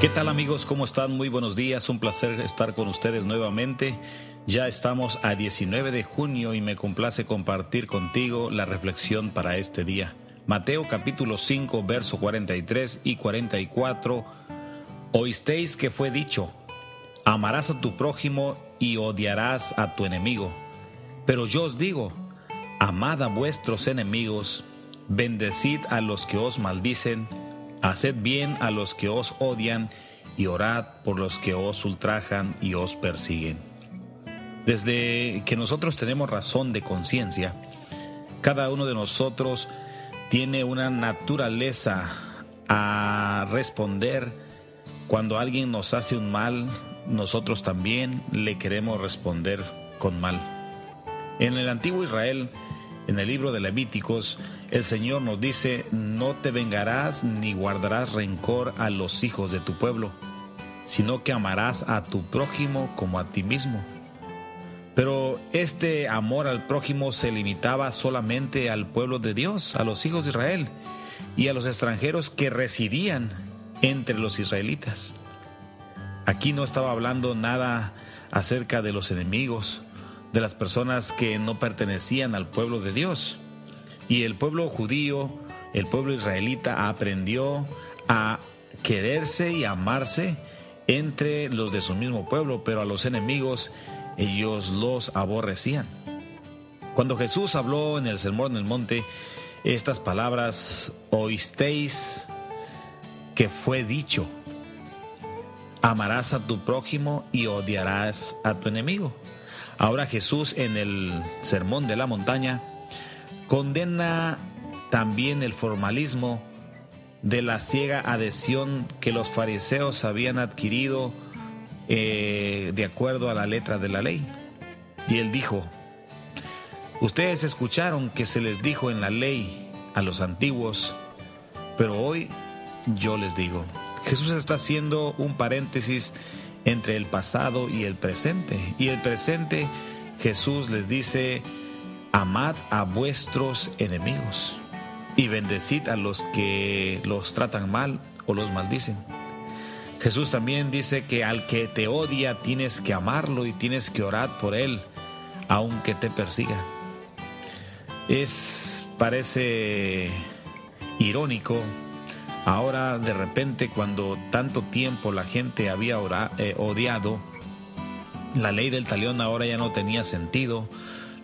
¿Qué tal amigos? ¿Cómo están? Muy buenos días. Un placer estar con ustedes nuevamente. Ya estamos a 19 de junio y me complace compartir contigo la reflexión para este día. Mateo capítulo 5, verso 43 y 44. Oísteis que fue dicho, amarás a tu prójimo y odiarás a tu enemigo. Pero yo os digo, amad a vuestros enemigos, bendecid a los que os maldicen, Haced bien a los que os odian y orad por los que os ultrajan y os persiguen. Desde que nosotros tenemos razón de conciencia, cada uno de nosotros tiene una naturaleza a responder cuando alguien nos hace un mal, nosotros también le queremos responder con mal. En el antiguo Israel, en el libro de Levíticos, el Señor nos dice, no te vengarás ni guardarás rencor a los hijos de tu pueblo, sino que amarás a tu prójimo como a ti mismo. Pero este amor al prójimo se limitaba solamente al pueblo de Dios, a los hijos de Israel y a los extranjeros que residían entre los israelitas. Aquí no estaba hablando nada acerca de los enemigos, de las personas que no pertenecían al pueblo de Dios. Y el pueblo judío, el pueblo israelita aprendió a quererse y amarse entre los de su mismo pueblo, pero a los enemigos ellos los aborrecían. Cuando Jesús habló en el Sermón del Monte estas palabras, oísteis que fue dicho, amarás a tu prójimo y odiarás a tu enemigo. Ahora Jesús en el Sermón de la Montaña Condena también el formalismo de la ciega adhesión que los fariseos habían adquirido eh, de acuerdo a la letra de la ley. Y él dijo, ustedes escucharon que se les dijo en la ley a los antiguos, pero hoy yo les digo, Jesús está haciendo un paréntesis entre el pasado y el presente. Y el presente Jesús les dice, amad a vuestros enemigos y bendecid a los que los tratan mal o los maldicen. Jesús también dice que al que te odia tienes que amarlo y tienes que orar por él, aunque te persiga. Es, parece irónico, ahora de repente cuando tanto tiempo la gente había eh, odiado, la ley del talión ahora ya no tenía sentido,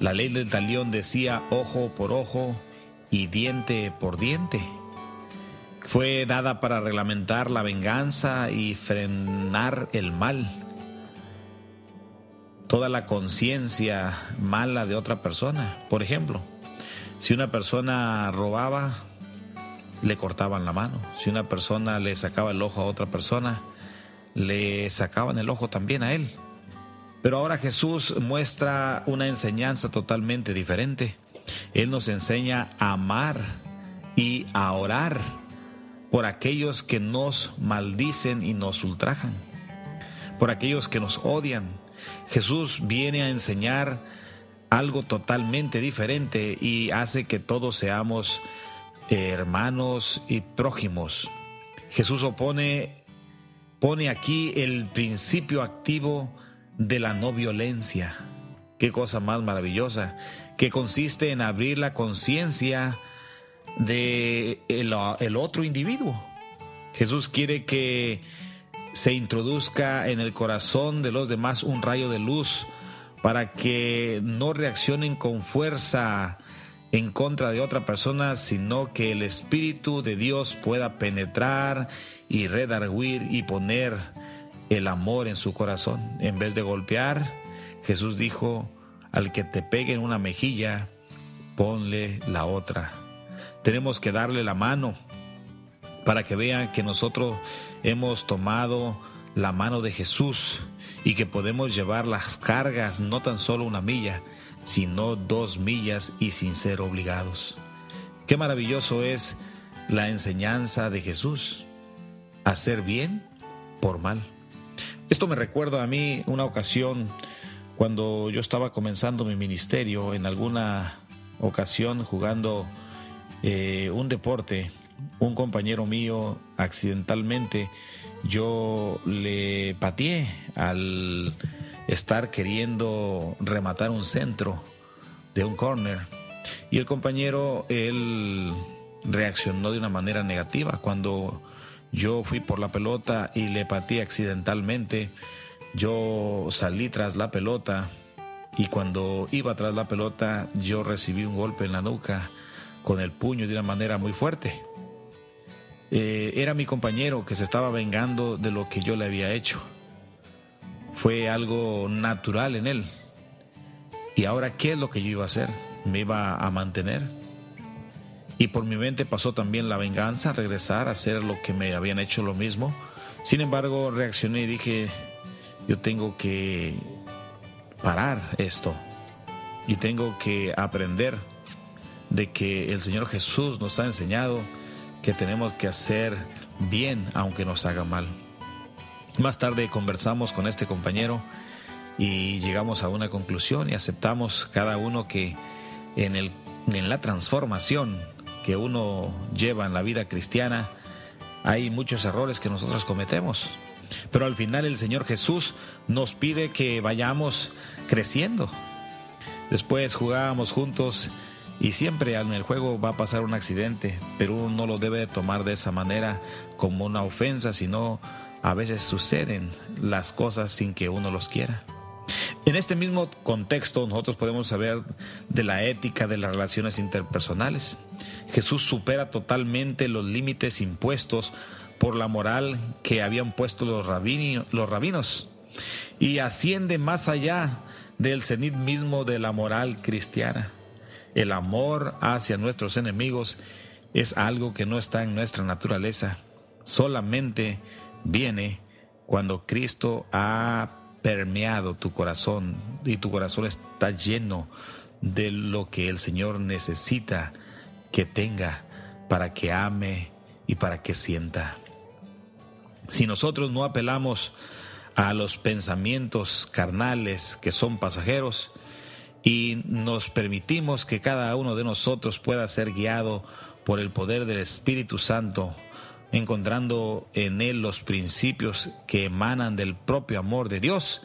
la ley del talión decía ojo por ojo y diente por diente. Fue dada para reglamentar la venganza y frenar el mal. Toda la conciencia mala de otra persona. Por ejemplo, si una persona robaba, le cortaban la mano. Si una persona le sacaba el ojo a otra persona, le sacaban el ojo también a él. Pero ahora Jesús muestra una enseñanza totalmente diferente. Él nos enseña a amar y a orar por aquellos que nos maldicen y nos ultrajan, por aquellos que nos odian. Jesús viene a enseñar algo totalmente diferente y hace que todos seamos hermanos y prójimos. Jesús opone, pone aquí el principio activo de la no violencia. Qué cosa más maravillosa, que consiste en abrir la conciencia de el, otro individuo. Jesús quiere que se introduzca en el corazón de los demás un rayo de luz para que no reaccionen con fuerza en contra de otra persona, sino que el Espíritu de Dios pueda penetrar y redarguir y poner el amor en su corazón. En vez de golpear, Jesús dijo, al que te pegue en una mejilla, ponle la otra. Tenemos que darle la mano para que vean que nosotros hemos tomado la mano de Jesús y que podemos llevar las cargas no tan solo una milla, sino dos millas y sin ser obligados. Qué maravilloso es la enseñanza de Jesús. Hacer bien por mal. Esto me recuerda a mí una ocasión cuando yo estaba comenzando mi ministerio, en alguna ocasión jugando eh, un deporte, un compañero mío accidentalmente yo le pateé al estar queriendo rematar un centro de un corner. Y el compañero él reaccionó de una manera negativa. Cuando yo fui por la pelota y le pateé accidentalmente yo salí tras la pelota y cuando iba tras la pelota yo recibí un golpe en la nuca con el puño de una manera muy fuerte. Eh, era mi compañero que se estaba vengando de lo que yo le había hecho. Fue algo natural en él. Y ahora, ¿qué es lo que yo iba a hacer? ¿Me iba a mantener? Y por mi mente pasó también la venganza, regresar a hacer lo que me habían hecho lo mismo. Sin embargo, reaccioné y dije, yo tengo que parar esto. Y tengo que aprender de que el Señor Jesús nos ha enseñado que tenemos que hacer bien aunque nos haga mal. Más tarde conversamos con este compañero y llegamos a una conclusión y aceptamos cada uno que en, el, en la transformación que uno lleva en la vida cristiana hay muchos errores que nosotros cometemos. Pero al final el Señor Jesús nos pide que vayamos creciendo. Después jugábamos juntos y siempre en el juego va a pasar un accidente, pero uno no lo debe tomar de esa manera como una ofensa, sino a veces suceden las cosas sin que uno los quiera. En este mismo contexto nosotros podemos saber de la ética de las relaciones interpersonales. Jesús supera totalmente los límites impuestos por la moral que habían puesto los, los rabinos y asciende más allá del cenit mismo de la moral cristiana. El amor hacia nuestros enemigos es algo que no está en nuestra naturaleza. Solamente viene cuando Cristo ha permeado tu corazón y tu corazón está lleno de lo que el Señor necesita que tenga para que ame y para que sienta. Si nosotros no apelamos a los pensamientos carnales que son pasajeros, y nos permitimos que cada uno de nosotros pueda ser guiado por el poder del Espíritu Santo, encontrando en Él los principios que emanan del propio amor de Dios,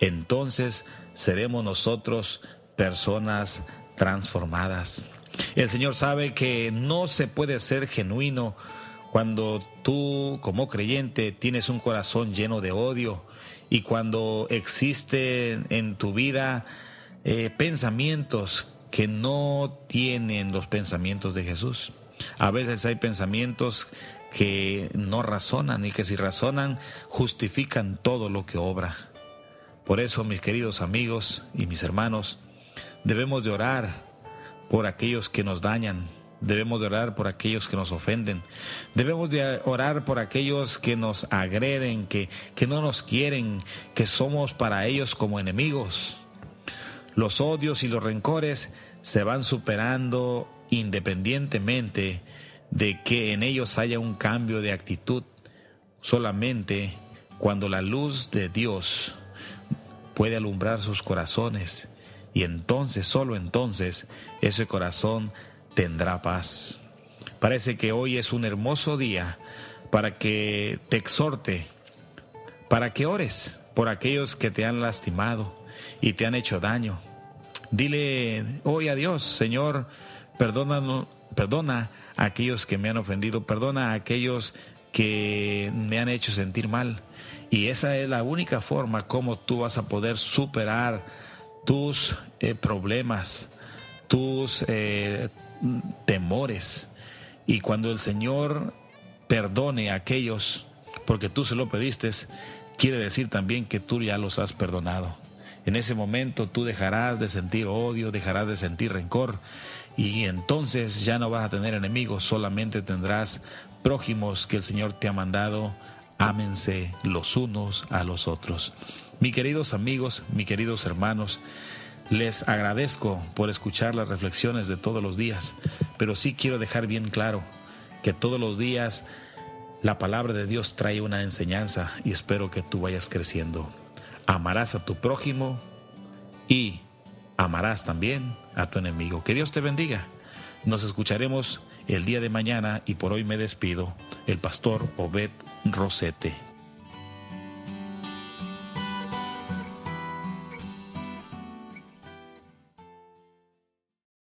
entonces seremos nosotros personas transformadas. El Señor sabe que no se puede ser genuino cuando tú como creyente tienes un corazón lleno de odio y cuando existe en tu vida eh, pensamientos que no tienen los pensamientos de Jesús. A veces hay pensamientos que no razonan y que si razonan justifican todo lo que obra. Por eso, mis queridos amigos y mis hermanos, debemos de orar por aquellos que nos dañan, debemos de orar por aquellos que nos ofenden, debemos de orar por aquellos que nos agreden, que, que no nos quieren, que somos para ellos como enemigos. Los odios y los rencores se van superando independientemente de que en ellos haya un cambio de actitud. Solamente cuando la luz de Dios puede alumbrar sus corazones y entonces, solo entonces, ese corazón tendrá paz. Parece que hoy es un hermoso día para que te exhorte, para que ores por aquellos que te han lastimado y te han hecho daño, Dile hoy a Dios, Señor, perdona, a aquellos que me han ofendido, perdona a aquellos que me han hecho sentir mal. Y esa es la única forma como tú vas a poder superar tus eh, problemas, tus eh, temores. Y cuando el Señor perdone a aquellos, porque tú se lo pediste, quiere decir también que tú ya los has perdonado. En ese momento tú dejarás de sentir odio, dejarás de sentir rencor y entonces ya no vas a tener enemigos, solamente tendrás prójimos que el Señor te ha mandado. Ámense los unos a los otros. Mis queridos amigos, mis queridos hermanos, les agradezco por escuchar las reflexiones de todos los días, pero sí quiero dejar bien claro que todos los días la palabra de Dios trae una enseñanza y espero que tú vayas creciendo amarás a tu prójimo y amarás también a tu enemigo. Que Dios te bendiga. Nos escucharemos el día de mañana y por hoy me despido, el pastor Obed Rosete.